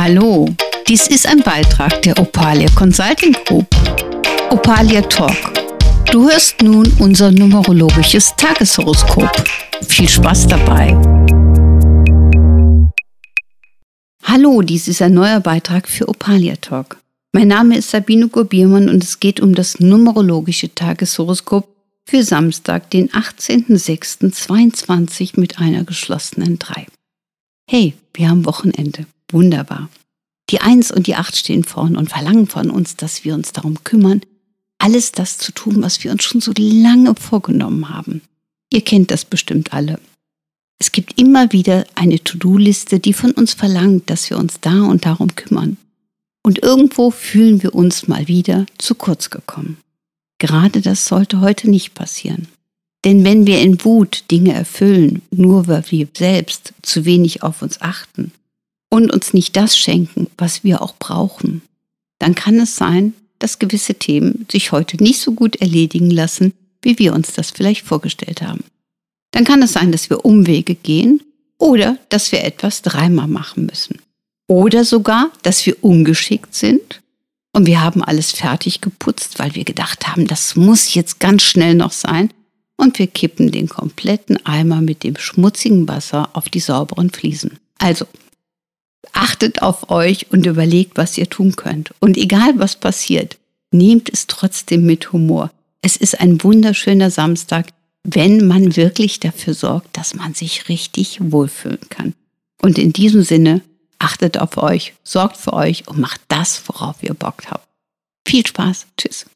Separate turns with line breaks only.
Hallo, dies ist ein Beitrag der Opalia Consulting Group. Opalia Talk. Du hörst nun unser numerologisches Tageshoroskop. Viel Spaß dabei. Hallo, dies ist ein neuer Beitrag für Opalia Talk. Mein Name ist Sabine Gurbiermann und es geht um das numerologische Tageshoroskop für Samstag, den 18.06.22 mit einer geschlossenen 3. Hey, wir haben Wochenende. Wunderbar. Die Eins und die Acht stehen vorn und verlangen von uns, dass wir uns darum kümmern, alles das zu tun, was wir uns schon so lange vorgenommen haben. Ihr kennt das bestimmt alle. Es gibt immer wieder eine To-Do-Liste, die von uns verlangt, dass wir uns da und darum kümmern. Und irgendwo fühlen wir uns mal wieder zu kurz gekommen. Gerade das sollte heute nicht passieren. Denn wenn wir in Wut Dinge erfüllen, nur weil wir selbst zu wenig auf uns achten und uns nicht das schenken, was wir auch brauchen, dann kann es sein, dass gewisse Themen sich heute nicht so gut erledigen lassen, wie wir uns das vielleicht vorgestellt haben. Dann kann es sein, dass wir Umwege gehen oder dass wir etwas dreimal machen müssen. Oder sogar, dass wir ungeschickt sind und wir haben alles fertig geputzt, weil wir gedacht haben, das muss jetzt ganz schnell noch sein. Und wir kippen den kompletten Eimer mit dem schmutzigen Wasser auf die sauberen Fliesen. Also, achtet auf euch und überlegt, was ihr tun könnt. Und egal was passiert, nehmt es trotzdem mit Humor. Es ist ein wunderschöner Samstag, wenn man wirklich dafür sorgt, dass man sich richtig wohlfühlen kann. Und in diesem Sinne, achtet auf euch, sorgt für euch und macht das, worauf ihr Bock habt. Viel Spaß. Tschüss.